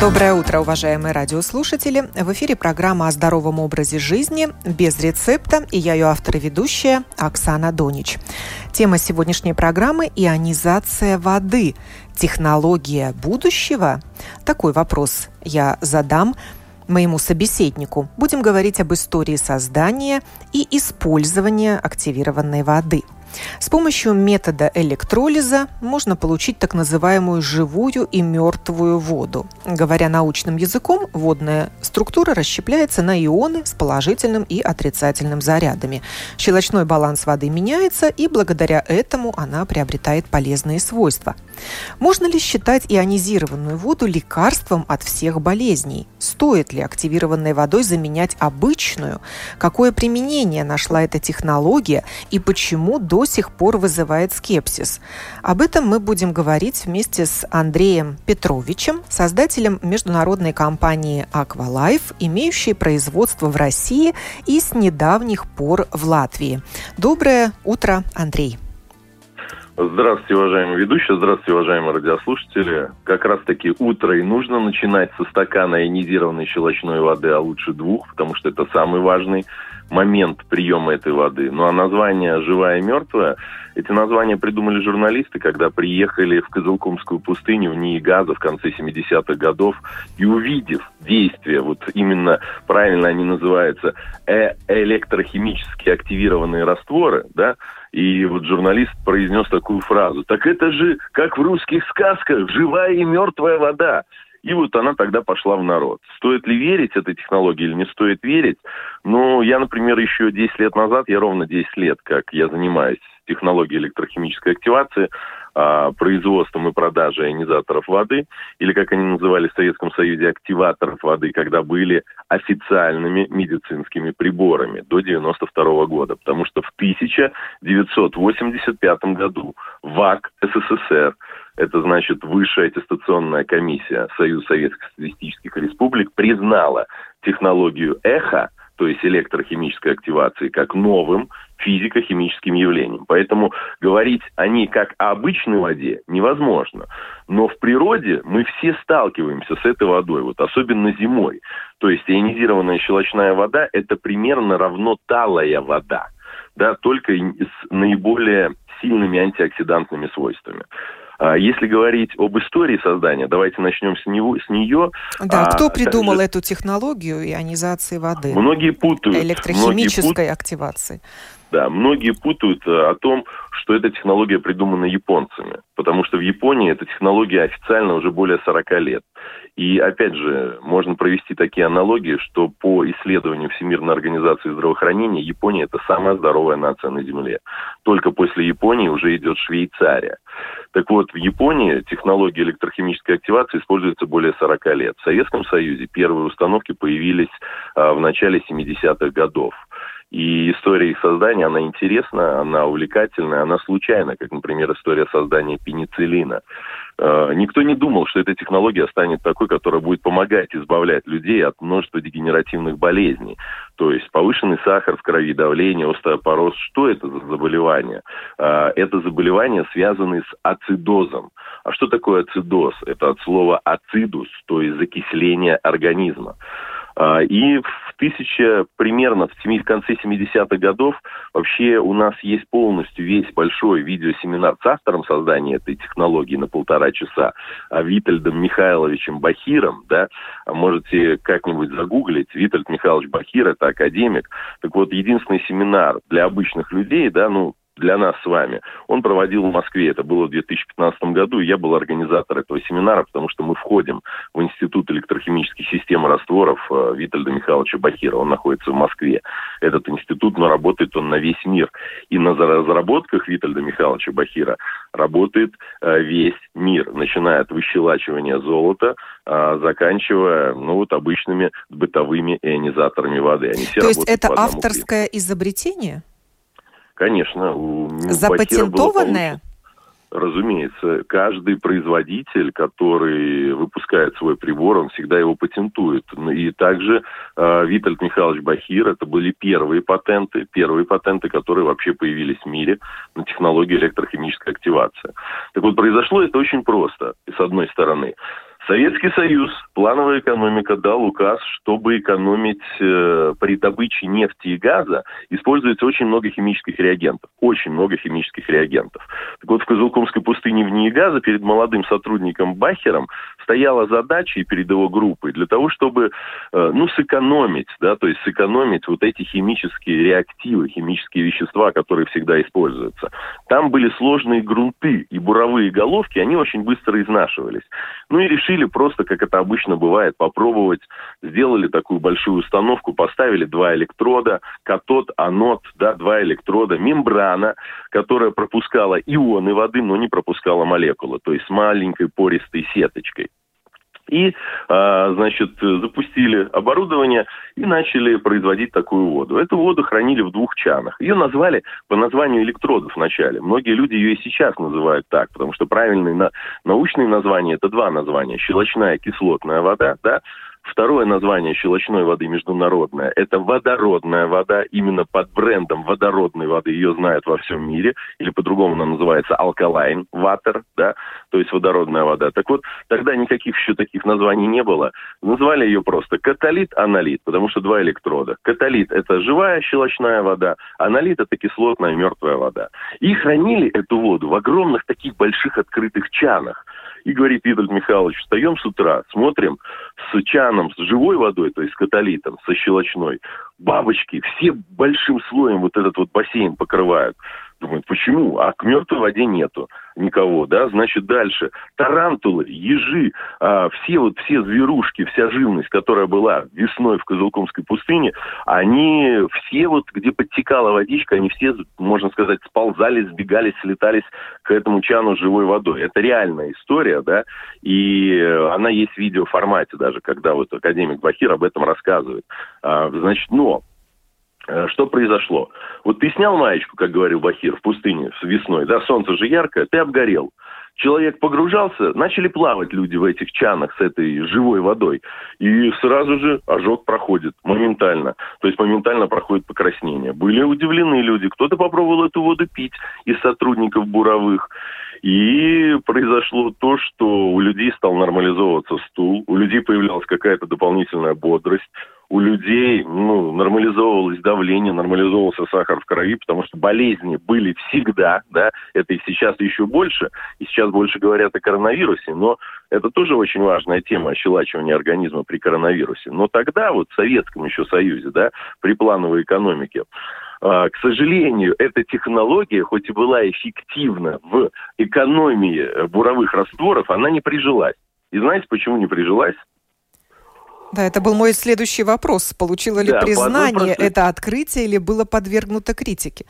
Доброе утро, уважаемые радиослушатели. В эфире программа о здоровом образе жизни без рецепта, и я ее автор и ведущая Оксана Донич. Тема сегодняшней программы – ионизация воды. Технология будущего? Такой вопрос я задам моему собеседнику. Будем говорить об истории создания и использования активированной воды – с помощью метода электролиза можно получить так называемую живую и мертвую воду. Говоря научным языком, водная структура расщепляется на ионы с положительным и отрицательным зарядами. Щелочной баланс воды меняется, и благодаря этому она приобретает полезные свойства. Можно ли считать ионизированную воду лекарством от всех болезней? Стоит ли активированной водой заменять обычную? Какое применение нашла эта технология и почему до сих пор вызывает скепсис? Об этом мы будем говорить вместе с Андреем Петровичем, создателем международной компании Aqualife, имеющей производство в России и с недавних пор в Латвии. Доброе утро, Андрей. Здравствуйте, уважаемые ведущие, здравствуйте, уважаемые радиослушатели. Как раз-таки утро и нужно начинать со стакана ионизированной щелочной воды, а лучше двух, потому что это самый важный момент приема этой воды. Ну а название «живая и мертвая» эти названия придумали журналисты, когда приехали в Козылкумскую пустыню в НИИ газа в конце 70-х годов и увидев действие, вот именно правильно они называются, э электрохимически активированные растворы, да, и вот журналист произнес такую фразу. Так это же, как в русских сказках, живая и мертвая вода. И вот она тогда пошла в народ. Стоит ли верить этой технологии или не стоит верить? Ну, я, например, еще 10 лет назад, я ровно 10 лет, как я занимаюсь технологией электрохимической активации, а, производством и продажей ионизаторов воды, или, как они называли в Советском Союзе, активаторов воды, когда были официальными медицинскими приборами до 92 года. Потому что в 1985 году ВАК СССР это значит Высшая аттестационная комиссия Союза Советских Социалистических Республик, признала технологию эхо, то есть электрохимической активации, как новым физико-химическим явлением. Поэтому говорить о ней как о обычной воде невозможно. Но в природе мы все сталкиваемся с этой водой, вот особенно зимой. То есть ионизированная щелочная вода – это примерно равно талая вода, да, только с наиболее сильными антиоксидантными свойствами. А если говорить об истории создания, давайте начнем с, него, с нее. Да, а, кто придумал также... эту технологию ионизации воды? Многие путают. Электрохимической многие пут... активации. Да, многие путают э, о том, что эта технология придумана японцами, потому что в Японии эта технология официально уже более 40 лет. И опять же, можно провести такие аналогии, что по исследованию Всемирной организации здравоохранения Япония это самая здоровая нация на Земле. Только после Японии уже идет Швейцария. Так вот, в Японии технология электрохимической активации используется более 40 лет. В Советском Союзе первые установки появились а, в начале 70-х годов. И история их создания, она интересна, она увлекательна, она случайна, как, например, история создания пенициллина. Э, никто не думал, что эта технология станет такой, которая будет помогать избавлять людей от множества дегенеративных болезней. То есть повышенный сахар в крови, давление, остеопороз. Что это за заболевание? Э, это заболевания, связанные с ацидозом. А что такое ацидоз? Это от слова ацидус, то есть закисление организма. А, и в тысяча, примерно в, 7, в конце 70-х годов вообще у нас есть полностью весь большой видеосеминар с автором создания этой технологии на полтора часа, а Витальдом Михайловичем Бахиром, да, можете как-нибудь загуглить, Витальд Михайлович Бахир, это академик. Так вот, единственный семинар для обычных людей, да, ну, для нас с вами. Он проводил в Москве, это было в 2015 году, и я был организатор этого семинара, потому что мы входим в Институт электрохимических систем растворов э, Витальда Михайловича Бахира, он находится в Москве. Этот институт, но работает он на весь мир. И на разработках Витальда Михайловича Бахира работает э, весь мир, начиная от выщелачивания золота, э, заканчивая, ну вот, обычными бытовыми ионизаторами воды. Они все То есть это авторское изобретение? Конечно. У Запатентованное? разумеется, каждый производитель, который выпускает свой прибор, он всегда его патентует. И также э, Витальд Михайлович Бахир, это были первые патенты, первые патенты, которые вообще появились в мире на технологии электрохимической активации. Так вот, произошло это очень просто, с одной стороны. Советский Союз, плановая экономика, дал указ, чтобы экономить э, при добыче нефти и газа, используется очень много химических реагентов. Очень много химических реагентов. Так вот, в Козылкомской пустыне в НИИ газа перед молодым сотрудником Бахером стояла задача и перед его группой для того, чтобы, э, ну, сэкономить, да, то есть сэкономить вот эти химические реактивы, химические вещества, которые всегда используются. Там были сложные грунты и буровые головки, они очень быстро изнашивались. Ну и решили просто, как это обычно бывает, попробовать. Сделали такую большую установку, поставили два электрода, катод, анод, да, два электрода, мембрана, которая пропускала ионы воды, но не пропускала молекулы, то есть с маленькой пористой сеточкой и, а, значит, запустили оборудование и начали производить такую воду. Эту воду хранили в двух чанах. Ее назвали по названию электродов вначале. Многие люди ее и сейчас называют так, потому что правильные на, научные названия это два названия. Щелочная кислотная вода, да, Второе название щелочной воды международное – это водородная вода. Именно под брендом водородной воды ее знают во всем мире. Или по-другому она называется alkaline water, да, то есть водородная вода. Так вот, тогда никаких еще таких названий не было. Назвали ее просто католит, аналит, потому что два электрода. Католит – это живая щелочная вода, аналит – это кислотная мертвая вода. И хранили эту воду в огромных таких больших открытых чанах. И говорит Витольд Михайлович, встаем с утра, смотрим с чаном, с живой водой, то есть с католитом, со щелочной. Бабочки все большим слоем вот этот вот бассейн покрывают. Думают, почему? А к мертвой воде нету никого, да, значит, дальше. Тарантулы, ежи, а, все вот, все зверушки, вся живность, которая была весной в Кызылкумской пустыне, они все вот, где подтекала водичка, они все, можно сказать, сползали, сбегались, слетались к этому чану живой водой. Это реальная история, да, и она есть в видеоформате даже, когда вот академик Бахир об этом рассказывает. А, значит, но что произошло? Вот ты снял маечку, как говорил Бахир, в пустыне с весной, да, солнце же яркое, ты обгорел. Человек погружался, начали плавать люди в этих чанах с этой живой водой. И сразу же ожог проходит моментально. То есть моментально проходит покраснение. Были удивлены люди. Кто-то попробовал эту воду пить из сотрудников буровых. И произошло то, что у людей стал нормализовываться стул, у людей появлялась какая-то дополнительная бодрость, у людей ну, нормализовывалось давление, нормализовывался сахар в крови, потому что болезни были всегда, да, это и сейчас еще больше, и сейчас больше говорят о коронавирусе, но это тоже очень важная тема ощелачивания организма при коронавирусе. Но тогда, вот в Советском еще Союзе, да, при плановой экономике, а, к сожалению, эта технология, хоть и была эффективна в экономии буровых растворов, она не прижилась. И знаете, почему не прижилась? Да, это был мой следующий вопрос. Получило ли да, признание это открытие или было подвергнуто критике?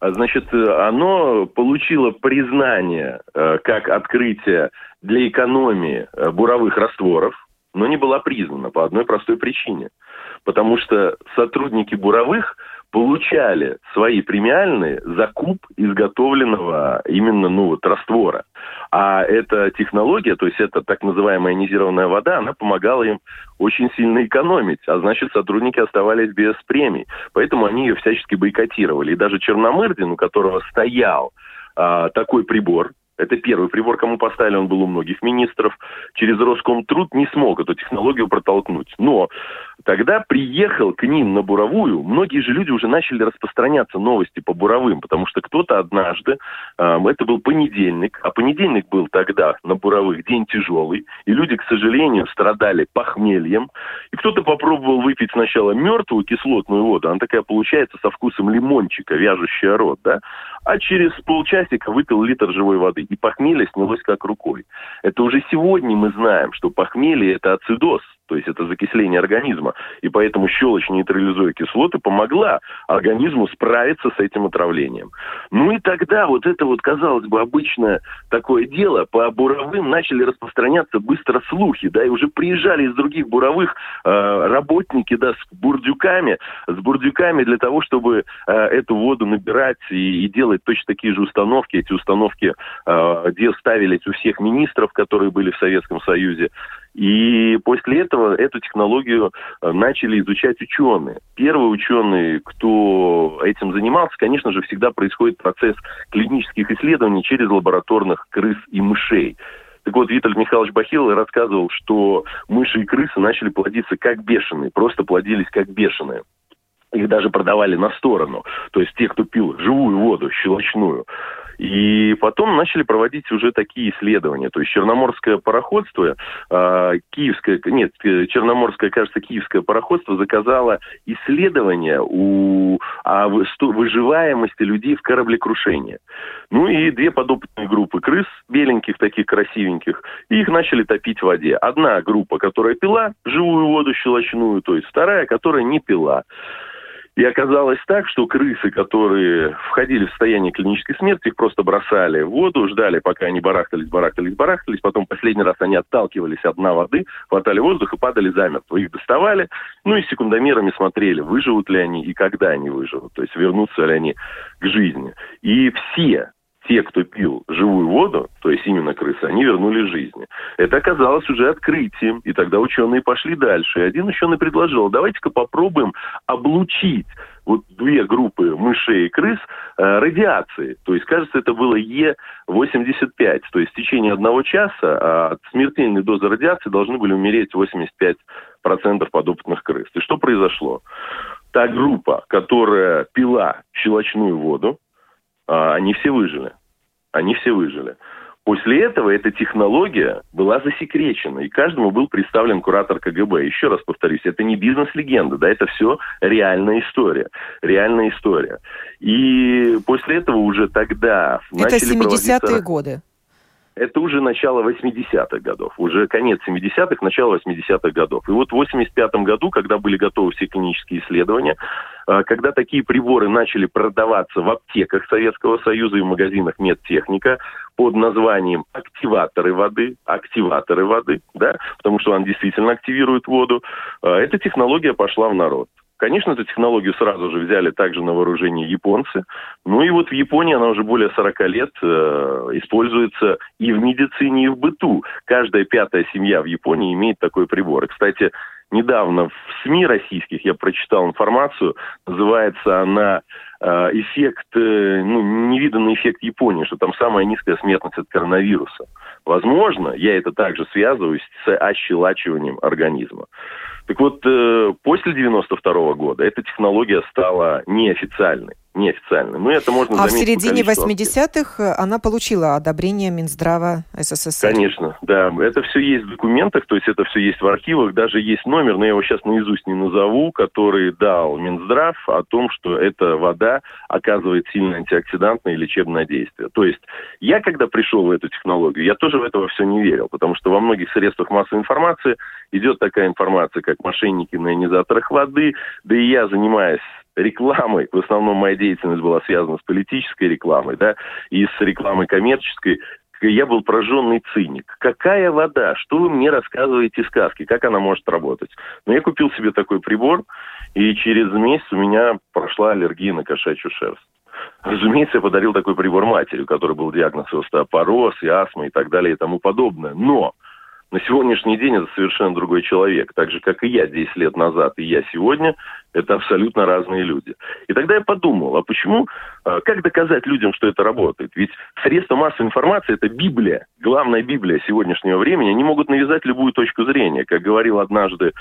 А, значит, оно получило признание э, как открытие для экономии э, буровых растворов, но не была признана по одной простой причине. Потому что сотрудники буровых получали свои премиальные за куб изготовленного именно ну, вот, раствора. А эта технология, то есть это так называемая ионизированная вода, она помогала им очень сильно экономить, а значит сотрудники оставались без премий. Поэтому они ее всячески бойкотировали. И даже Черномырдин, у которого стоял а, такой прибор, это первый прибор, кому поставили, он был у многих министров. Через Роскомтруд не смог эту технологию протолкнуть. Но тогда приехал к ним на буровую, многие же люди уже начали распространяться новости по буровым, потому что кто-то однажды, э, это был понедельник, а понедельник был тогда на буровых день тяжелый, и люди, к сожалению, страдали похмельем, и кто-то попробовал выпить сначала мертвую кислотную воду, она такая получается со вкусом лимончика, вяжущая рот, да, а через полчасика выпил литр живой воды, и похмелье снялось как рукой. Это уже сегодня мы знаем, что похмелье – это ацидоз, то есть это закисление организма. И поэтому щелочь нейтрализуя кислоты помогла организму справиться с этим отравлением. Ну и тогда вот это вот, казалось бы, обычное такое дело, по буровым начали распространяться быстро слухи, да, и уже приезжали из других буровых э, работники, да, с бурдюками, с бурдюками для того, чтобы э, эту воду набирать и, и делать точно такие же установки. Эти установки э, ставились у всех министров, которые были в Советском Союзе. И после этого эту технологию э, начали изучать ученые. Первый ученый, кто этим занимался, конечно же, всегда происходит процесс клинических исследований через лабораторных крыс и мышей. Так вот, Виталий Михайлович Бахилов рассказывал, что мыши и крысы начали плодиться как бешеные, просто плодились как бешеные. Их даже продавали на сторону. То есть те, кто пил живую воду, щелочную. И потом начали проводить уже такие исследования. То есть черноморское пароходство, э, киевское, нет, черноморское, кажется, киевское пароходство заказало исследования у, о выживаемости людей в кораблекрушении. Ну и две подопытные группы крыс, беленьких, таких красивеньких, и их начали топить в воде. Одна группа, которая пила живую воду щелочную, то есть вторая, которая не пила. И оказалось так, что крысы, которые входили в состояние клинической смерти, их просто бросали в воду, ждали, пока они барахтались, барахтались, барахтались. Потом последний раз они отталкивались от дна воды, хватали воздух и падали замертво. Их доставали, ну и секундомерами смотрели, выживут ли они и когда они выживут. То есть вернутся ли они к жизни. И все те, кто пил живую воду, то есть именно крысы, они вернули жизни. Это оказалось уже открытием, и тогда ученые пошли дальше. И один ученый предложил, давайте-ка попробуем облучить вот две группы мышей и крыс э, радиацией. То есть, кажется, это было Е85. То есть в течение одного часа а от смертельной дозы радиации должны были умереть 85% подопытных крыс. И что произошло? Та группа, которая пила щелочную воду, они все выжили. Они все выжили. После этого эта технология была засекречена, и каждому был представлен куратор КГБ. Еще раз повторюсь, это не бизнес-легенда, да, это все реальная история. Реальная история. И после этого уже тогда... Это 70-е годы. Это уже начало 80-х годов, уже конец 70-х, начало 80-х годов. И вот в 85-м году, когда были готовы все клинические исследования, а, когда такие приборы начали продаваться в аптеках Советского Союза и в магазинах медтехника под названием активаторы воды, активаторы воды, да, потому что он действительно активирует воду, а, эта технология пошла в народ. Конечно, эту технологию сразу же взяли также на вооружение японцы. Ну и вот в Японии она уже более 40 лет э, используется и в медицине, и в быту. Каждая пятая семья в Японии имеет такой прибор. И, кстати, недавно в СМИ российских я прочитал информацию, называется она э, эффект, э, ну, невиданный эффект Японии, что там самая низкая смертность от коронавируса. Возможно, я это также связываю с ощелачиванием организма. Так вот, э, после 92 -го года эта технология стала неофициальной неофициально. Но это можно а в середине 80-х она получила одобрение Минздрава СССР. Конечно, да. Это все есть в документах, то есть это все есть в архивах. Даже есть номер, но я его сейчас наизусть не назову, который дал Минздрав о том, что эта вода оказывает сильное антиоксидантное и лечебное действие. То есть я, когда пришел в эту технологию, я тоже в это все не верил, потому что во многих средствах массовой информации идет такая информация, как мошенники на ионизаторах воды, да и я, занимаясь рекламой, в основном моя деятельность была связана с политической рекламой, да, и с рекламой коммерческой, я был пораженный циник. Какая вода? Что вы мне рассказываете сказки? Как она может работать? Но я купил себе такой прибор, и через месяц у меня прошла аллергия на кошачью шерсть. Разумеется, я подарил такой прибор матери, у которой был диагноз остеопороз, и астма и так далее и тому подобное. Но на сегодняшний день это совершенно другой человек. Так же, как и я 10 лет назад, и я сегодня, это абсолютно разные люди. И тогда я подумал, а почему, а, как доказать людям, что это работает? Ведь средства массовой информации – это Библия, главная Библия сегодняшнего времени. Они могут навязать любую точку зрения. Как говорил однажды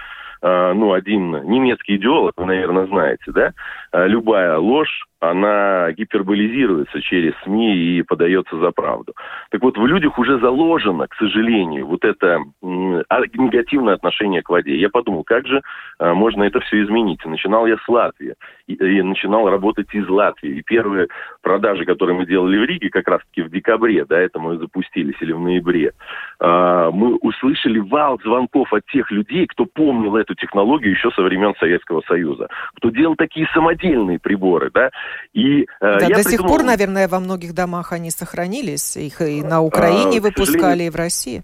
а, ну, один немецкий идеолог, вы, наверное, знаете, да, а, любая ложь, она гиперболизируется через СМИ и подается за правду. Так вот, в людях уже заложено, к сожалению, вот это негативное отношение к воде. Я подумал, как же можно это все изменить? Начинал я с Латвии. И, и начинал работать из Латвии. И первые продажи, которые мы делали в Риге, как раз-таки в декабре, да, это мы запустились, или в ноябре, э, мы услышали вал звонков от тех людей, кто помнил эту технологию еще со времен Советского Союза, кто делал такие самодельные приборы, да. И, э, да, до придумал... сих пор, наверное, во многих домах они сохранились, их и на Украине а, выпускали, и в России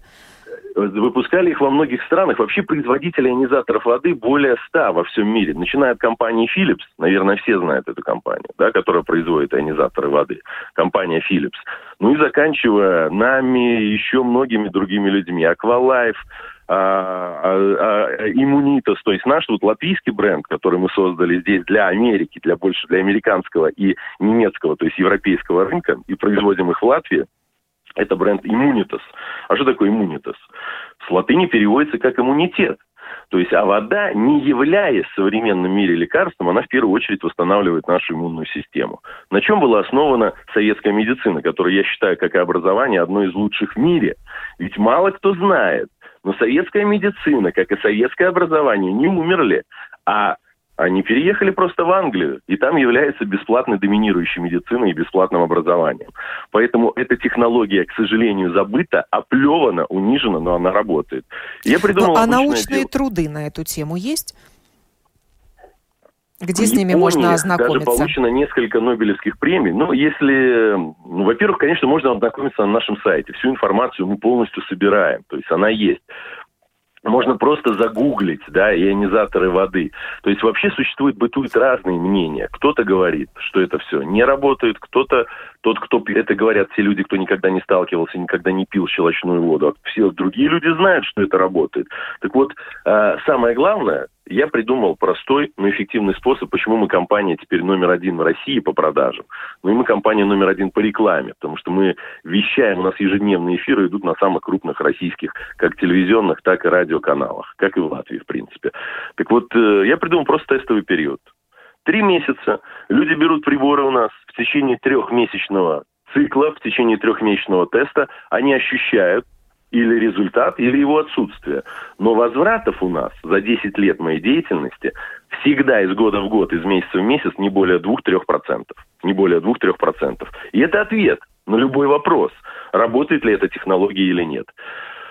выпускали их во многих странах. Вообще производителей ионизаторов воды более ста во всем мире. Начиная от компании Philips, наверное, все знают эту компанию, да, которая производит ионизаторы воды. Компания Philips. Ну и заканчивая нами, еще многими другими людьми. Aqualife, а, а, а, Иммунитас, то есть наш вот латвийский бренд, который мы создали здесь для Америки, для больше для американского и немецкого, то есть европейского рынка, и производим их в Латвии, это бренд Immunitas. А что такое Immunitas? С латыни переводится как иммунитет. То есть, а вода, не являясь в современном мире лекарством, она в первую очередь восстанавливает нашу иммунную систему. На чем была основана советская медицина, которая, я считаю, как и образование, одно из лучших в мире. Ведь мало кто знает, но советская медицина, как и советское образование, не умерли, а они переехали просто в Англию, и там является бесплатной доминирующей медициной и бесплатным образованием. Поэтому эта технология, к сожалению, забыта, оплевана, унижена, но она работает. Я придумал ну, а научные дело. труды на эту тему есть? Где с ними можно ознакомиться? Даже получено несколько Нобелевских премий. Ну, если... Ну, во-первых, конечно, можно ознакомиться на нашем сайте. Всю информацию мы полностью собираем. То есть она есть можно просто загуглить, да, ионизаторы воды. То есть вообще существует, бытуют разные мнения. Кто-то говорит, что это все не работает, кто-то, тот, кто, это говорят все люди, кто никогда не сталкивался, никогда не пил щелочную воду, а все другие люди знают, что это работает. Так вот, э, самое главное, я придумал простой, но эффективный способ, почему мы компания теперь номер один в России по продажам. Ну и мы компания номер один по рекламе, потому что мы вещаем, у нас ежедневные эфиры идут на самых крупных российских, как телевизионных, так и радиоканалах, как и в Латвии, в принципе. Так вот, э, я придумал просто тестовый период. Три месяца люди берут приборы у нас в течение трехмесячного цикла, в течение трехмесячного теста, они ощущают, или результат, или его отсутствие. Но возвратов у нас за 10 лет моей деятельности всегда из года в год, из месяца в месяц не более 2-3%. Не более 2-3%. И это ответ на любой вопрос, работает ли эта технология или нет.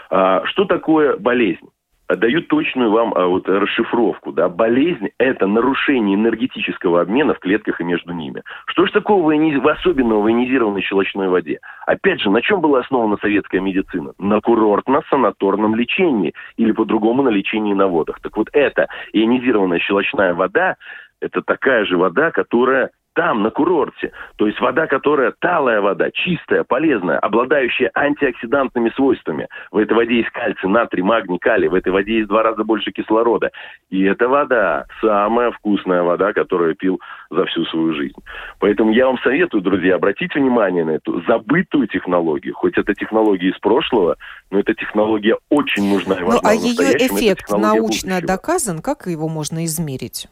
А, что такое болезнь? Дают точную вам а, вот, расшифровку. Да? Болезнь – это нарушение энергетического обмена в клетках и между ними. Что же такого особенного в ионизированной щелочной воде? Опять же, на чем была основана советская медицина? На курортно-санаторном лечении или по-другому на лечении на водах. Так вот, эта ионизированная щелочная вода – это такая же вода, которая там, на курорте. То есть вода, которая талая вода, чистая, полезная, обладающая антиоксидантными свойствами. В этой воде есть кальций, натрий, магний, калий. В этой воде есть два раза больше кислорода. И эта вода самая вкусная вода, которую я пил за всю свою жизнь. Поэтому я вам советую, друзья, обратить внимание на эту забытую технологию. Хоть это технология из прошлого, но эта технология очень нужна и важна. Ну, а ее эффект научно будущего. доказан? Как его можно измерить?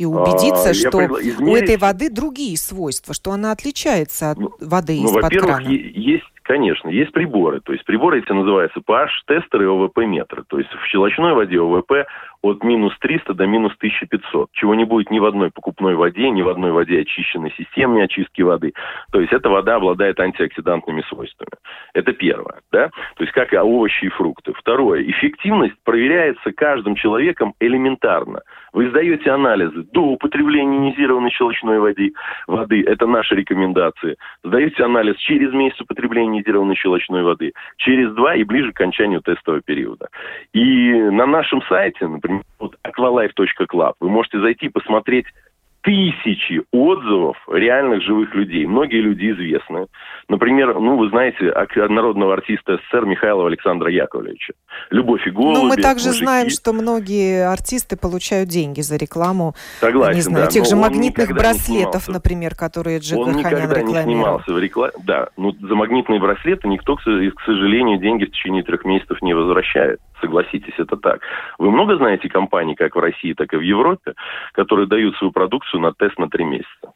И убедиться, а, что измерить... у этой воды другие свойства, что она отличается от ну, воды ну, из-под крана. Есть Конечно, есть приборы. То есть приборы эти называются pH-тестеры и ОВП-метры. То есть в щелочной воде ОВП от минус 300 до минус 1500, чего не будет ни в одной покупной воде, ни в одной воде очищенной системной очистки воды. То есть эта вода обладает антиоксидантными свойствами. Это первое. Да? То есть как и овощи и фрукты. Второе. Эффективность проверяется каждым человеком элементарно. Вы сдаете анализы до употребления ионизированной щелочной воды. воды. Это наши рекомендации. Сдаете анализ через месяц употребления ионизированной щелочной воды, через два и ближе к окончанию тестового периода. И на нашем сайте, например, вот aqualife.club, вы можете зайти и посмотреть тысячи отзывов реальных живых людей. Многие люди известны. Например, ну, вы знаете, народного артиста СССР Михаила Александра Яковлевича. «Любовь и голуби», Ну, мы также мужики. знаем, что многие артисты получают деньги за рекламу. Согласен, не знаю, да, тех же магнитных браслетов, например, которые Джек Он никогда не снимался в рекламе. Да, ну, за магнитные браслеты никто, к сожалению, деньги в течение трех месяцев не возвращает. Согласитесь, это так. Вы много знаете компаний, как в России, так и в Европе, которые дают свою продукцию на тест на три месяца?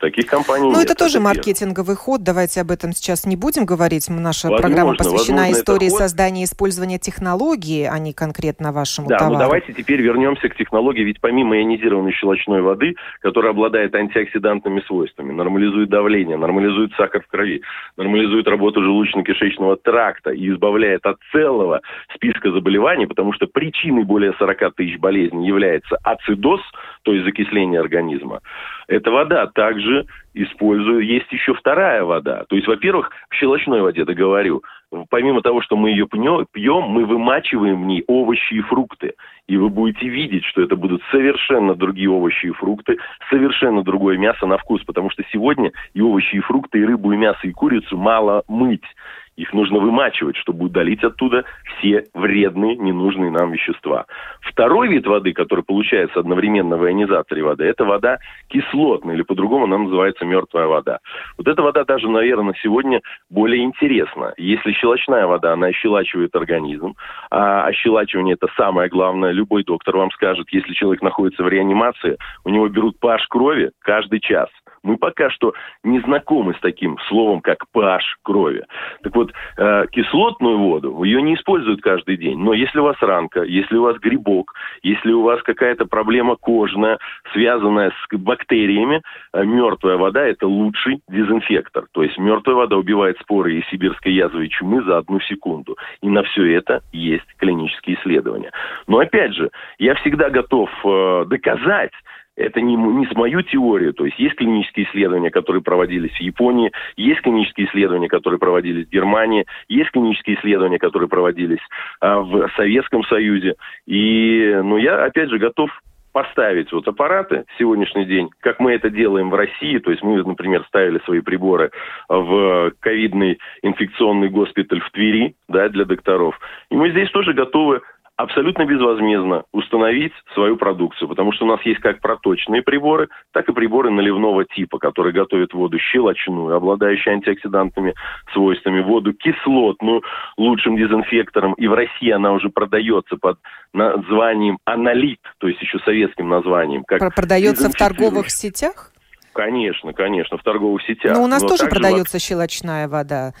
Таких компаний Ну, нет. это тоже это маркетинговый ход. Давайте об этом сейчас не будем говорить. Наша возможно, программа посвящена возможно, истории создания и использования технологии, а не конкретно вашему да, товару. Да, ну давайте теперь вернемся к технологии. Ведь помимо ионизированной щелочной воды, которая обладает антиоксидантными свойствами, нормализует давление, нормализует сахар в крови, нормализует работу желудочно-кишечного тракта и избавляет от целого списка заболеваний, потому что причиной более 40 тысяч болезней является ацидоз, то есть закисление организма. Эта вода также использую. Есть еще вторая вода. То есть, во-первых, в щелочной воде, договорю, помимо того, что мы ее пьем, мы вымачиваем в ней овощи и фрукты. И вы будете видеть, что это будут совершенно другие овощи и фрукты, совершенно другое мясо на вкус. Потому что сегодня и овощи, и фрукты, и рыбу, и мясо, и курицу мало мыть. Их нужно вымачивать, чтобы удалить оттуда все вредные, ненужные нам вещества. Второй вид воды, который получается одновременно в ионизаторе воды, это вода кислотная, или по-другому она называется мертвая вода. Вот эта вода даже, наверное, сегодня более интересна. Если щелочная вода, она ощелачивает организм, а ощелачивание это самое главное. Любой доктор вам скажет, если человек находится в реанимации, у него берут pH крови каждый час. Мы пока что не знакомы с таким словом, как pH крови. Так вот, э, кислотную воду, ее не используют каждый день. Но если у вас ранка, если у вас грибок, если у вас какая-то проблема кожная, связанная с бактериями, э, мертвая вода – это лучший дезинфектор. То есть мертвая вода убивает споры и сибирской язвы и чумы за одну секунду. И на все это есть клинические исследования. Но опять же, я всегда готов э, доказать, это не, не с мою теорию. То есть есть клинические исследования, которые проводились в Японии, есть клинические исследования, которые проводились в Германии, есть клинические исследования, которые проводились а, в Советском Союзе. И ну, я, опять же, готов поставить вот аппараты сегодняшний день, как мы это делаем в России, то есть мы, например, ставили свои приборы в ковидный инфекционный госпиталь в Твери, да, для докторов, и мы здесь тоже готовы абсолютно безвозмездно установить свою продукцию, потому что у нас есть как проточные приборы, так и приборы наливного типа, которые готовят воду щелочную, обладающую антиоксидантными свойствами, воду кислотную, лучшим дезинфектором, и в России она уже продается под названием аналит, то есть еще советским названием. Как продается в торговых сетях? Конечно, конечно, в торговых сетях. Но у нас Но тоже продается во... щелочная вода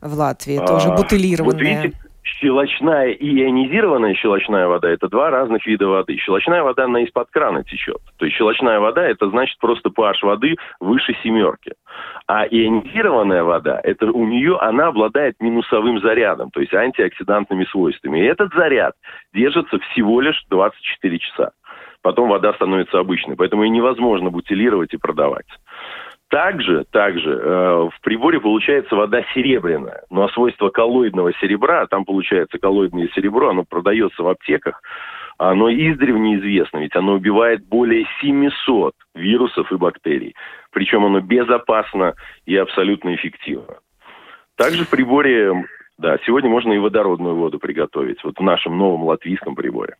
в Латвии, тоже а, бутылированная. Вот видите, щелочная и ионизированная щелочная вода – это два разных вида воды. Щелочная вода, она из-под крана течет. То есть щелочная вода – это значит просто pH воды выше семерки. А ионизированная вода, это у нее, она обладает минусовым зарядом, то есть антиоксидантными свойствами. И этот заряд держится всего лишь 24 часа. Потом вода становится обычной, поэтому ее невозможно бутилировать и продавать. Также, также э, в приборе получается вода серебряная. Но а свойство коллоидного серебра, там получается коллоидное серебро, оно продается в аптеках, оно издревне известно, ведь оно убивает более 700 вирусов и бактерий. Причем оно безопасно и абсолютно эффективно. Также в приборе, да, сегодня можно и водородную воду приготовить, вот в нашем новом латвийском приборе.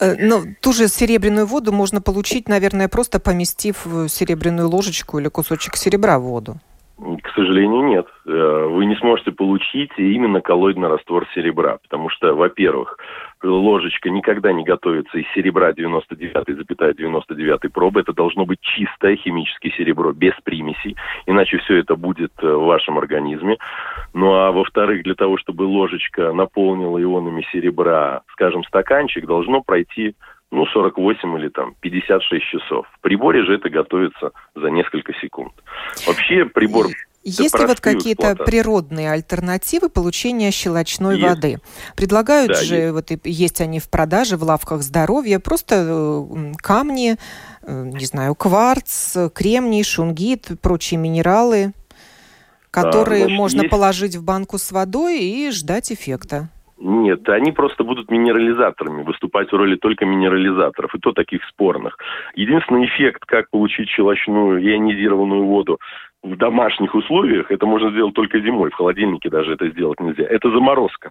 Э, ну, ту же серебряную воду можно получить, наверное, просто поместив серебряную ложечку или кусочек серебра в воду. К сожалению, нет. Э, вы не сможете получить именно коллоидный раствор серебра, потому что, во-первых, ложечка никогда не готовится из серебра 99,99 99 пробы. Это должно быть чистое химическое серебро, без примесей, иначе все это будет э, в вашем организме. Ну а во-вторых, для того, чтобы ложечка наполнила ионами серебра, скажем, стаканчик, должно пройти ну, 48 или там 56 часов. В приборе же это готовится за несколько секунд. Вообще прибор есть ли вот какие-то природные альтернативы получения щелочной есть. воды? Предлагают да, же, есть. вот есть они в продаже в лавках здоровья, просто э, камни, э, не знаю, кварц, кремний, шунгит, прочие минералы, которые да, значит, можно есть... положить в банку с водой и ждать эффекта. Нет, они просто будут минерализаторами, выступать в роли только минерализаторов, и то таких спорных. Единственный эффект, как получить щелочную ионизированную воду в домашних условиях, это можно сделать только зимой, в холодильнике даже это сделать нельзя, это заморозка.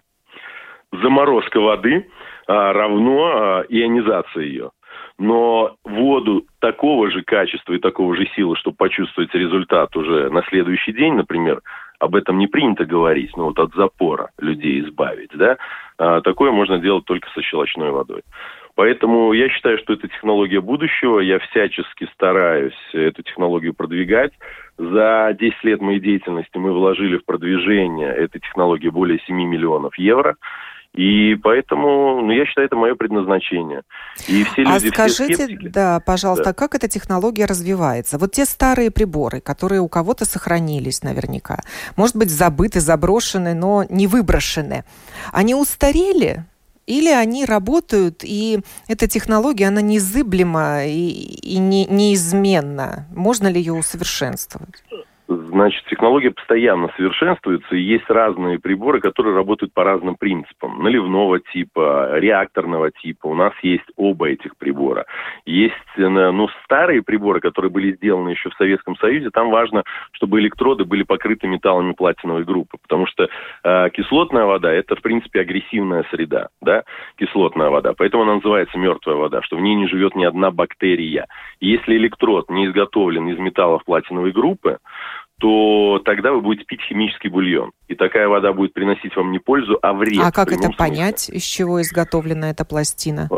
Заморозка воды а, равно а, ионизация ее. Но воду такого же качества и такого же силы, чтобы почувствовать результат уже на следующий день, например, об этом не принято говорить, но вот от запора людей избавить, да, а, такое можно делать только со щелочной водой. Поэтому я считаю, что это технология будущего. Я всячески стараюсь эту технологию продвигать. За 10 лет моей деятельности мы вложили в продвижение этой технологии более 7 миллионов евро. И поэтому, ну, я считаю, это мое предназначение. И все а люди, а скажите, все скептики, да, пожалуйста, да. как эта технология развивается? Вот те старые приборы, которые у кого-то сохранились наверняка, может быть, забыты, заброшены, но не выброшены, они устарели? Или они работают, и эта технология, она незыблема и, и не, неизменна? Можно ли ее усовершенствовать? Значит, технология постоянно совершенствуется, и есть разные приборы, которые работают по разным принципам. Наливного типа, реакторного типа. У нас есть оба этих прибора. Есть э, ну, старые приборы, которые были сделаны еще в Советском Союзе. Там важно, чтобы электроды были покрыты металлами платиновой группы, потому что э, кислотная вода – это, в принципе, агрессивная среда, да, кислотная вода. Поэтому она называется мертвая вода, что в ней не живет ни одна бактерия. Если электрод не изготовлен из металлов платиновой группы, то тогда вы будете пить химический бульон. И такая вода будет приносить вам не пользу, а вред. А как это смысле. понять, из чего изготовлена эта пластина?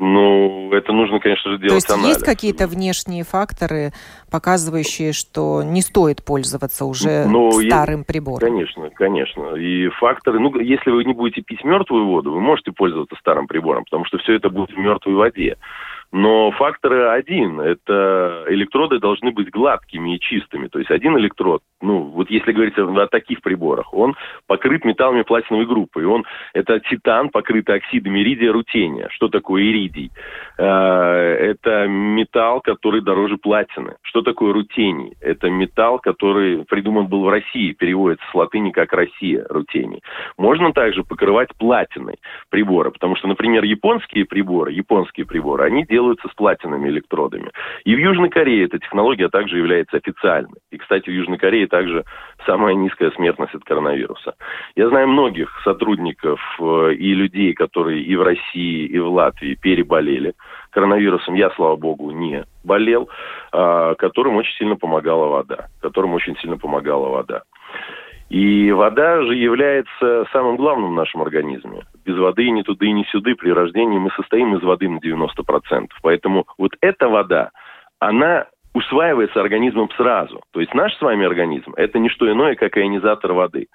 Ну, это нужно, конечно же, делать То есть анализ. есть какие-то внешние факторы, показывающие, что не стоит пользоваться уже ну, старым есть, прибором? Конечно, конечно. И факторы, ну, если вы не будете пить мертвую воду, вы можете пользоваться старым прибором, потому что все это будет в мертвой воде. Но фактор один – это электроды должны быть гладкими и чистыми. То есть один электрод, ну, вот если говорить о, о таких приборах, он покрыт металлами платиновой группы. И он, это титан, покрытый оксидами иридия рутения. Что такое иридий? Э, это металл, который дороже платины. Что такое рутений? Это металл, который придуман был в России, переводится с латыни как Россия, рутений. Можно также покрывать платиной приборы, потому что, например, японские приборы, японские приборы, они делают делаются с платиновыми электродами. И в Южной Корее эта технология также является официальной. И, кстати, в Южной Корее также самая низкая смертность от коронавируса. Я знаю многих сотрудников э, и людей, которые и в России, и в Латвии переболели коронавирусом. Я, слава богу, не болел, а, которым очень сильно помогала вода. Которым очень сильно помогала вода. И вода же является самым главным в нашем организме. Без воды ни туды, ни сюды при рождении мы состоим из воды на 90%. Поэтому вот эта вода, она усваивается организмом сразу. То есть наш с вами организм – это не что иное, как ионизатор воды.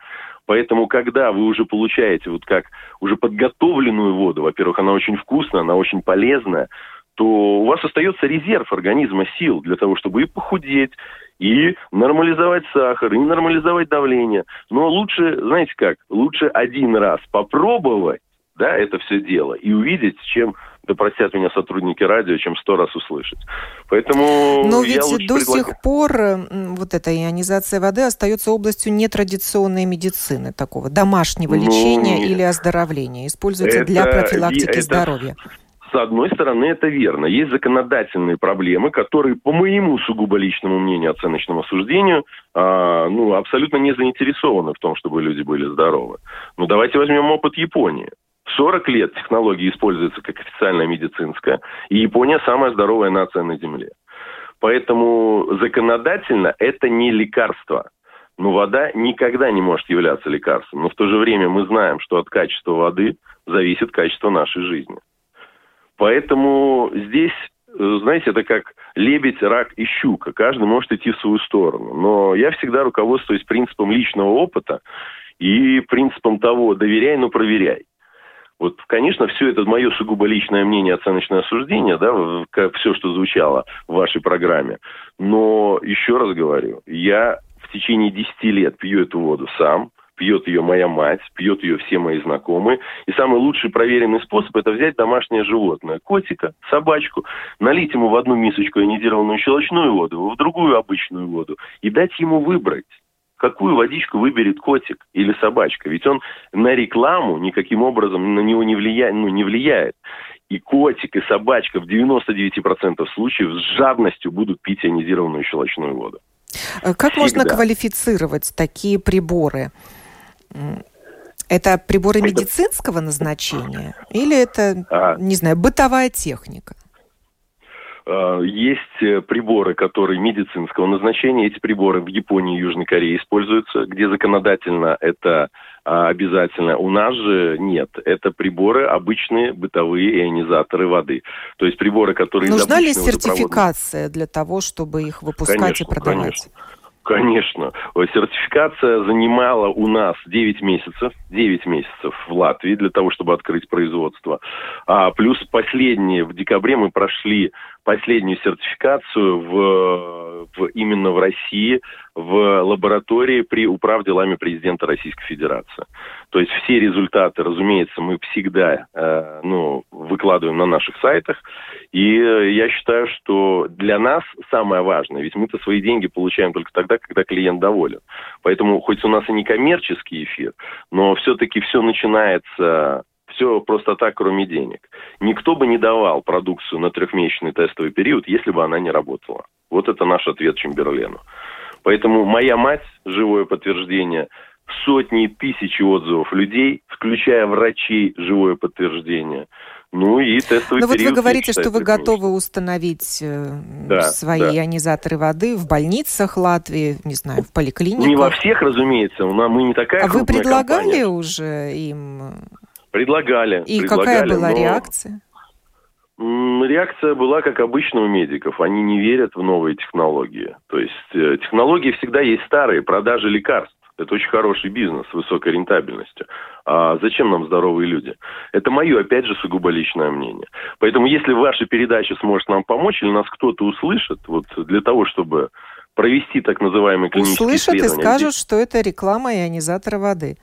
Поэтому, когда вы уже получаете вот как уже подготовленную воду, во-первых, она очень вкусная, она очень полезная, то у вас остается резерв организма сил для того, чтобы и похудеть, и нормализовать сахар, и нормализовать давление. Но лучше, знаете как, лучше один раз попробовать, да, это все дело, и увидеть, чем да простят меня сотрудники радио, чем сто раз услышать. Поэтому Но ведь до предлагаю... сих пор вот эта ионизация воды остается областью нетрадиционной медицины, такого домашнего ну, лечения нет. или оздоровления. Используется это, для профилактики это, здоровья. С одной стороны, это верно. Есть законодательные проблемы, которые, по моему сугубо личному мнению, оценочному суждению, а, ну, абсолютно не заинтересованы в том, чтобы люди были здоровы. Ну, давайте возьмем опыт Японии. 40 лет технология используется как официальная медицинская, и Япония самая здоровая нация на Земле. Поэтому законодательно это не лекарство. Но вода никогда не может являться лекарством. Но в то же время мы знаем, что от качества воды зависит качество нашей жизни. Поэтому здесь, э, знаете, это как лебедь, рак и щука. Каждый может идти в свою сторону. Но я всегда руководствуюсь принципом личного опыта и принципом того «доверяй, но проверяй». Вот, конечно, все это мое сугубо личное мнение, оценочное осуждение, да, как все, что звучало в вашей программе. Но еще раз говорю, я в течение 10 лет пью эту воду сам, пьет ее моя мать, пьет ее все мои знакомые. И самый лучший проверенный способ – это взять домашнее животное, котика, собачку, налить ему в одну мисочку ионизированную щелочную воду, в другую обычную воду и дать ему выбрать какую водичку выберет котик или собачка. Ведь он на рекламу никаким образом на него не влияет. Ну, не влияет. И котик, и собачка в 99% случаев с жадностью будут пить ионизированную щелочную воду. Э, как Всегда. можно квалифицировать такие приборы? Это приборы это... медицинского назначения или это, а... не знаю, бытовая техника? А, есть э, приборы, которые медицинского назначения. Эти приборы в Японии и Южной Корее используются, где законодательно это а, обязательно. У нас же нет. Это приборы обычные бытовые ионизаторы воды. То есть приборы, которые... Нужна ли сертификация для того, чтобы их выпускать конечно, и продавать? Конечно. Конечно. Сертификация занимала у нас 9 месяцев, 9 месяцев в Латвии для того, чтобы открыть производство. А плюс последние, в декабре мы прошли последнюю сертификацию в, в, именно в России, в лаборатории при управ делами президента Российской Федерации. То есть все результаты, разумеется, мы всегда э, ну, выкладываем на наших сайтах. И э, я считаю, что для нас самое важное, ведь мы-то свои деньги получаем только тогда, когда клиент доволен. Поэтому хоть у нас и не коммерческий эфир, но все-таки все начинается все просто так, кроме денег. Никто бы не давал продукцию на трехмесячный тестовый период, если бы она не работала. Вот это наш ответ Чемберлену. Поэтому моя мать, живое подтверждение, сотни и тысячи отзывов людей, включая врачей, живое подтверждение. Ну и тестовый Но вот вы говорите, что вы готовы установить э, да, свои да. ионизаторы воды в больницах Латвии, не знаю, в поликлиниках. Не во всех, разумеется, мы не такая А вы предлагали компания. уже им Предлагали. И предлагали, какая была но... реакция? Реакция была, как обычно, у медиков. Они не верят в новые технологии. То есть э, технологии всегда есть старые. Продажи лекарств. Это очень хороший бизнес с высокой рентабельностью. А зачем нам здоровые люди? Это мое, опять же, сугубо личное мнение. Поэтому, если ваша передача сможет нам помочь, или нас кто-то услышит, вот для того, чтобы провести так называемые клинические Услышат исследования... Услышат и скажут, что это реклама ионизатора воды.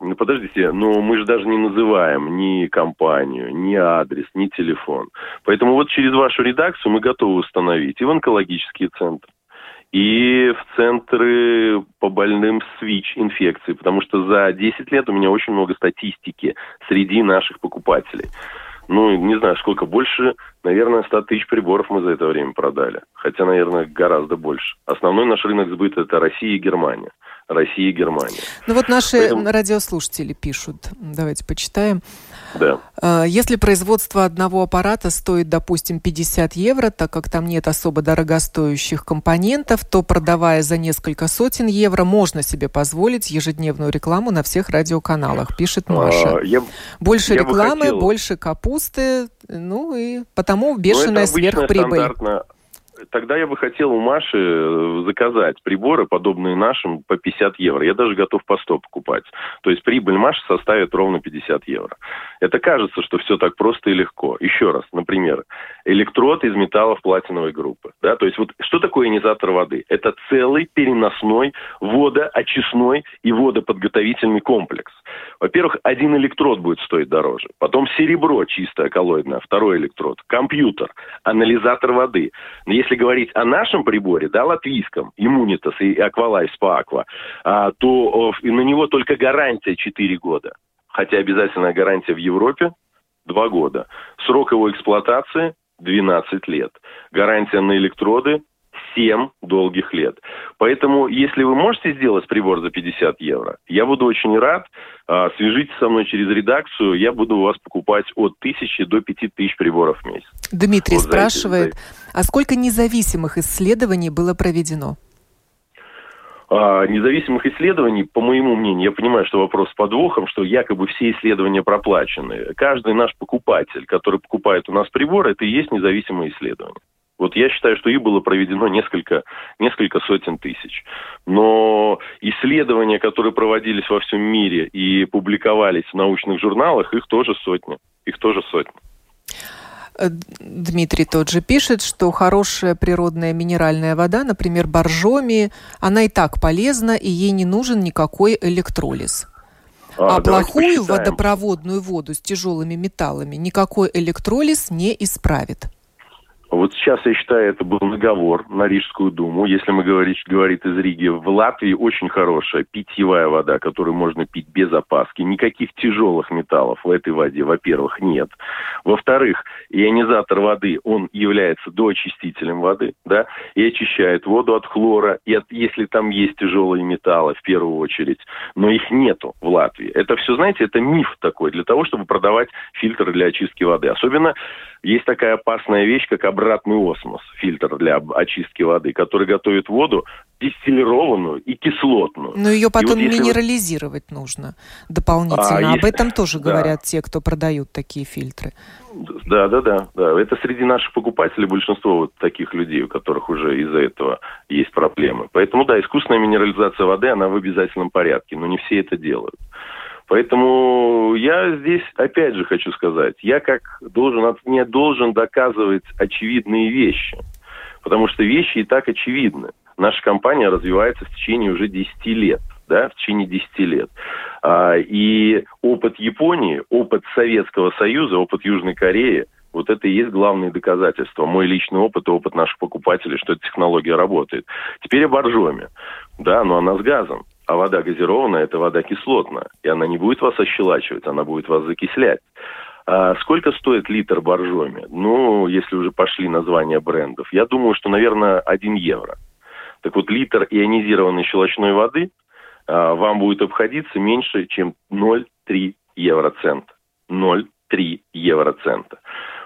Ну, подождите, но мы же даже не называем ни компанию, ни адрес, ни телефон. Поэтому вот через вашу редакцию мы готовы установить и в онкологические центры, и в центры по больным с ВИЧ-инфекцией, потому что за 10 лет у меня очень много статистики среди наших покупателей. Ну, не знаю, сколько больше, наверное, 100 тысяч приборов мы за это время продали. Хотя, наверное, гораздо больше. Основной наш рынок сбыта – это Россия и Германия. России и Германии. Ну вот наши Поэтому... радиослушатели пишут, давайте почитаем. Да. А, если производство одного аппарата стоит, допустим, 50 евро, так как там нет особо дорогостоящих компонентов, то продавая за несколько сотен евро, можно себе позволить ежедневную рекламу на всех радиоканалах, пишет а, Маша. А, я, больше я рекламы, хотел... больше капусты, ну и потому ну, бешеная сверхприбыль тогда я бы хотел у Маши э, заказать приборы, подобные нашим, по 50 евро. Я даже готов по 100 покупать. То есть прибыль Маши составит ровно 50 евро. Это кажется, что все так просто и легко. Еще раз, например, электрод из металлов платиновой группы. Да? То есть вот что такое ионизатор воды? Это целый переносной водоочистной и водоподготовительный комплекс. Во-первых, один электрод будет стоить дороже. Потом серебро чистое коллоидное, второй электрод. Компьютер, анализатор воды. Но если говорить о нашем приборе, да, латвийском, Immunitas и Aqualife Spa Aqua, а, то на него только гарантия 4 года. Хотя обязательная гарантия в Европе 2 года. Срок его эксплуатации 12 лет. Гарантия на электроды 7 долгих лет. Поэтому, если вы можете сделать прибор за 50 евро, я буду очень рад. А, свяжитесь со мной через редакцию, я буду у вас покупать от 1000 до 5000 приборов в месяц. Дмитрий вот спрашивает, а сколько независимых исследований было проведено? А, независимых исследований, по моему мнению, я понимаю, что вопрос с подвохом, что якобы все исследования проплачены. Каждый наш покупатель, который покупает у нас прибор, это и есть независимое исследование. Вот я считаю, что их было проведено несколько, несколько сотен тысяч. Но исследования, которые проводились во всем мире и публиковались в научных журналах, их тоже сотни. Их тоже сотни. Э, Дмитрий тот же пишет, что хорошая природная минеральная вода, например, боржоми, она и так полезна, и ей не нужен никакой электролиз. А, а плохую посчитаем. водопроводную воду с тяжелыми металлами никакой электролиз не исправит. Вот сейчас, я считаю, это был наговор на Рижскую думу. Если мы говорить, говорит из Риги, в Латвии очень хорошая питьевая вода, которую можно пить без опаски. Никаких тяжелых металлов в этой воде, во-первых, нет. Во-вторых, ионизатор воды, он является доочистителем воды, да, и очищает воду от хлора, и от, если там есть тяжелые металлы, в первую очередь, но их нету в Латвии. Это все, знаете, это миф такой, для того, чтобы продавать фильтры для очистки воды. Особенно есть такая опасная вещь, как обратная обратный осмос, фильтр для очистки воды, который готовит воду дистиллированную и кислотную. Но ее потом вот минерализировать вы... нужно дополнительно. А, Об этом тоже да. говорят те, кто продают такие фильтры. Да, да, да, да. Это среди наших покупателей большинство вот таких людей, у которых уже из-за этого есть проблемы. Поэтому, да, искусственная минерализация воды, она в обязательном порядке, но не все это делают. Поэтому я здесь опять же хочу сказать, я как должен, не должен доказывать очевидные вещи, потому что вещи и так очевидны. Наша компания развивается в течение уже 10 лет да, в течение 10 лет. А, и опыт Японии, опыт Советского Союза, опыт Южной Кореи, вот это и есть главные доказательства. Мой личный опыт и опыт наших покупателей, что эта технология работает. Теперь о боржоме. Да, но она с газом. А вода газированная – это вода кислотная. И она не будет вас ощелачивать, она будет вас закислять. А сколько стоит литр боржоми? Ну, если уже пошли названия брендов, я думаю, что, наверное, 1 евро. Так вот, литр ионизированной щелочной воды а, вам будет обходиться меньше, чем 0,3 евроцента. 0,3 евроцента.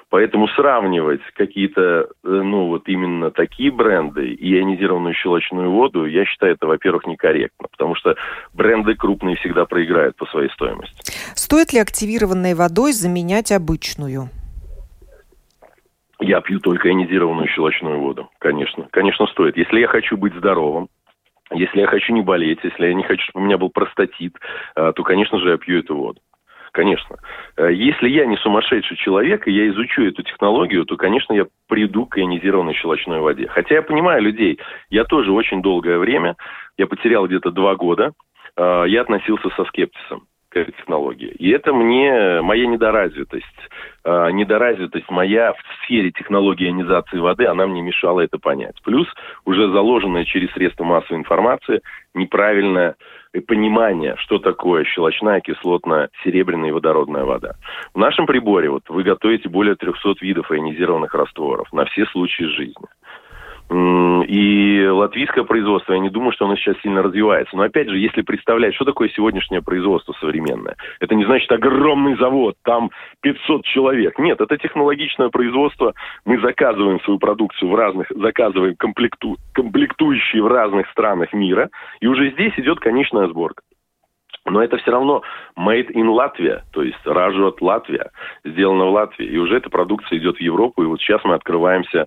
Поэтому сравнивать какие-то, э, ну, вот именно такие бренды и ионизированную щелочную воду, я считаю, это, во-первых, некорректно, потому что бренды крупные всегда проиграют по своей стоимости. Стоит ли активированной водой заменять обычную? Я пью только ионизированную щелочную воду, конечно. Конечно, стоит. Если я хочу быть здоровым, если я хочу не болеть, если я не хочу, чтобы у меня был простатит, э, то, конечно же, я пью эту воду. Конечно. Э, если я не сумасшедший человек, и я изучу эту технологию, то, конечно, я приду к ионизированной щелочной воде. Хотя я понимаю людей. Я тоже очень долгое время, я потерял где-то два года, э, я относился со скептисом к этой технологии. И это мне моя недоразвитость. Э, недоразвитость моя в сфере технологии ионизации воды, она мне мешала это понять. Плюс уже заложенная через средства массовой информации понимание, что такое щелочная, кислотная, серебряная и водородная вода. В нашем приборе вот вы готовите более 300 видов ионизированных растворов на все случаи жизни. И латвийское производство, я не думаю, что оно сейчас сильно развивается. Но опять же, если представлять, что такое сегодняшнее производство современное, это не значит огромный завод, там 500 человек. Нет, это технологичное производство. Мы заказываем свою продукцию в разных, заказываем комплекту, комплектующие в разных странах мира. И уже здесь идет конечная сборка. Но это все равно made in Latvia, то есть ражу Латвия, сделано в Латвии. И уже эта продукция идет в Европу, и вот сейчас мы открываемся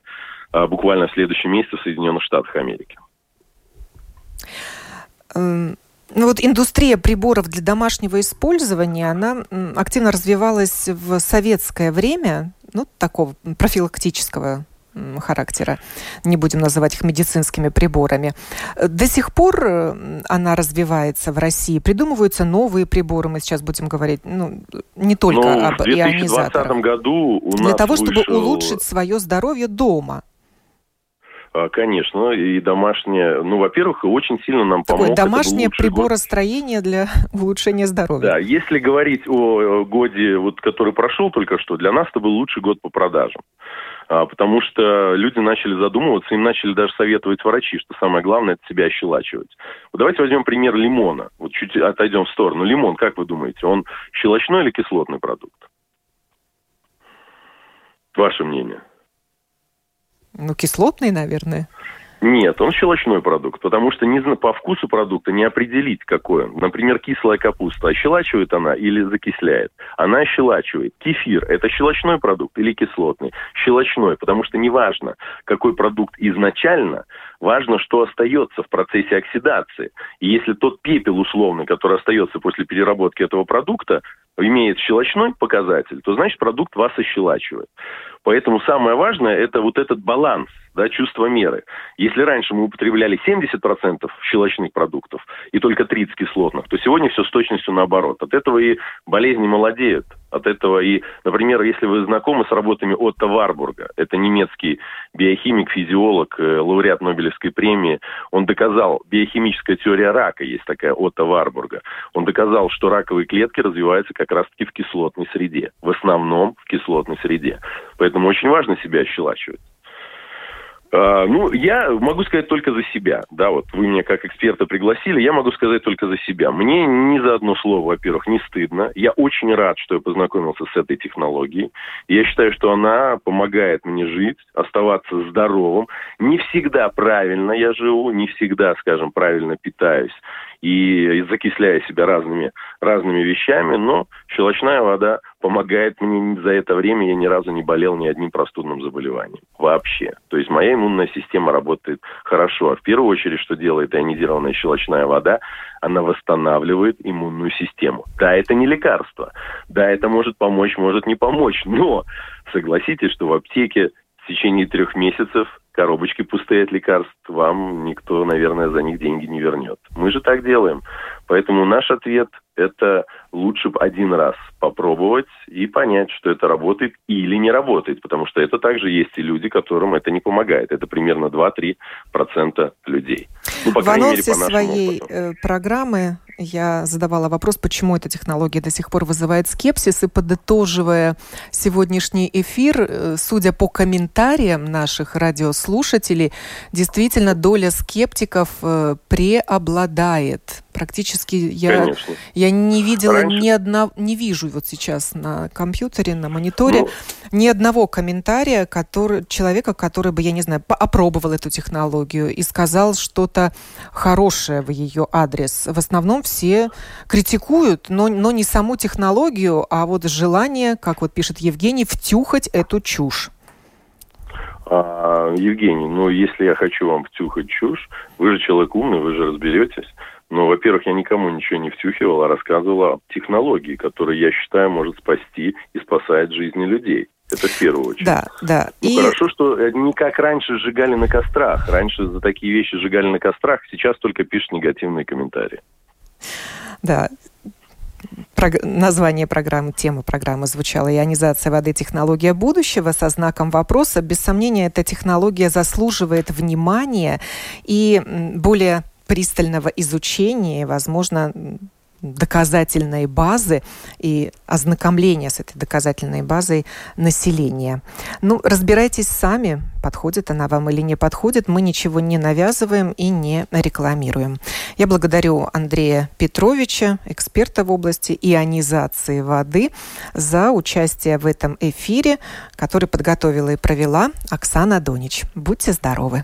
буквально в следующем месяце в Соединенных Штатах Америки. Эм, ну вот индустрия приборов для домашнего использования, она активно развивалась в советское время, ну, такого профилактического характера, не будем называть их медицинскими приборами. До сих пор э, она развивается в России, придумываются новые приборы, мы сейчас будем говорить, ну, не только ну, об ионизаторах. В 2020 году у нас Для того, вышел... чтобы улучшить свое здоровье дома. А, конечно, и домашнее, ну, во-первых, очень сильно нам Такое домашнее приборостроение год. для улучшения здоровья. Да, если говорить о годе, вот, который прошел только что, для нас это был лучший год по продажам. А, потому что люди начали задумываться, им начали даже советовать врачи, что самое главное это себя ощелачивать. Вот давайте возьмем пример лимона. Вот чуть отойдем в сторону. Лимон, как вы думаете, он щелочной или кислотный продукт? Ваше мнение? Ну, кислотный, наверное. Нет, он щелочной продукт, потому что не, по вкусу продукта не определить, какой он. Например, кислая капуста, ощелачивает она или закисляет? Она ощелачивает. Кефир – это щелочной продукт или кислотный? Щелочной, потому что неважно, какой продукт изначально, важно, что остается в процессе оксидации. И если тот пепел условный, который остается после переработки этого продукта, имеет щелочной показатель, то значит продукт вас ощелачивает. Поэтому самое важное – это вот этот баланс, да, чувство меры. Если раньше мы употребляли 70% щелочных продуктов и только 30 кислотных, то сегодня все с точностью наоборот. От этого и болезни молодеют. От этого и, например, если вы знакомы с работами Отто Варбурга, это немецкий биохимик, физиолог, э, лауреат Нобелевской премии, он доказал, биохимическая теория рака есть такая Отто Варбурга, он доказал, что раковые клетки развиваются как раз-таки в кислотной среде, в основном в кислотной среде. Поэтому очень важно себя ощелачивать. А, ну, я могу сказать только за себя. Да, вот вы меня как эксперта пригласили, я могу сказать только за себя. Мне ни за одно слово, во-первых, не стыдно. Я очень рад, что я познакомился с этой технологией. Я считаю, что она помогает мне жить, оставаться здоровым. Не всегда правильно я живу, не всегда, скажем, правильно питаюсь и закисляя себя разными, разными вещами, но щелочная вода помогает мне за это время, я ни разу не болел ни одним простудным заболеванием. Вообще. То есть моя иммунная система работает хорошо. А в первую очередь, что делает ионизированная щелочная вода, она восстанавливает иммунную систему. Да, это не лекарство. Да, это может помочь, может не помочь. Но согласитесь, что в аптеке в течение трех месяцев коробочки пустые от лекарств, вам никто, наверное, за них деньги не вернет. Мы же так делаем. Поэтому наш ответ – это лучше один раз попробовать и понять, что это работает или не работает, потому что это также есть и люди, которым это не помогает. Это примерно 2-3% людей. Ну, по в анонсе мере, по своей опыту. Э, программы я задавала вопрос, почему эта технология до сих пор вызывает скепсис, и подытоживая сегодняшний эфир, э, судя по комментариям наших радиослушателей, действительно доля скептиков э, преобладает. Практически я, я не видела Раньше... ни одного, не вижу вот сейчас на компьютере, на мониторе ну... ни одного комментария который, человека, который бы, я не знаю, опробовал эту технологию и сказал что-то хорошее в ее адрес. В основном все критикуют, но, но не саму технологию, а вот желание, как вот пишет Евгений, втюхать эту чушь. А, Евгений, ну если я хочу вам втюхать чушь, вы же человек умный, вы же разберетесь. Но, во-первых, я никому ничего не втюхивал, а рассказывал о технологии, которая, я считаю, может спасти и спасает жизни людей. Это в первую очередь. Да, да. Ну, и... Хорошо, что не как раньше сжигали на кострах. Раньше за такие вещи сжигали на кострах, сейчас только пишут негативные комментарии. Да, Прог... название программы, тема программы звучала «Ионизация воды. Технология будущего» со знаком вопроса. Без сомнения, эта технология заслуживает внимания и более пристального изучения, возможно, доказательной базы и ознакомления с этой доказательной базой населения. Ну, разбирайтесь сами, подходит она вам или не подходит. Мы ничего не навязываем и не рекламируем. Я благодарю Андрея Петровича, эксперта в области ионизации воды, за участие в этом эфире, который подготовила и провела Оксана Донич. Будьте здоровы!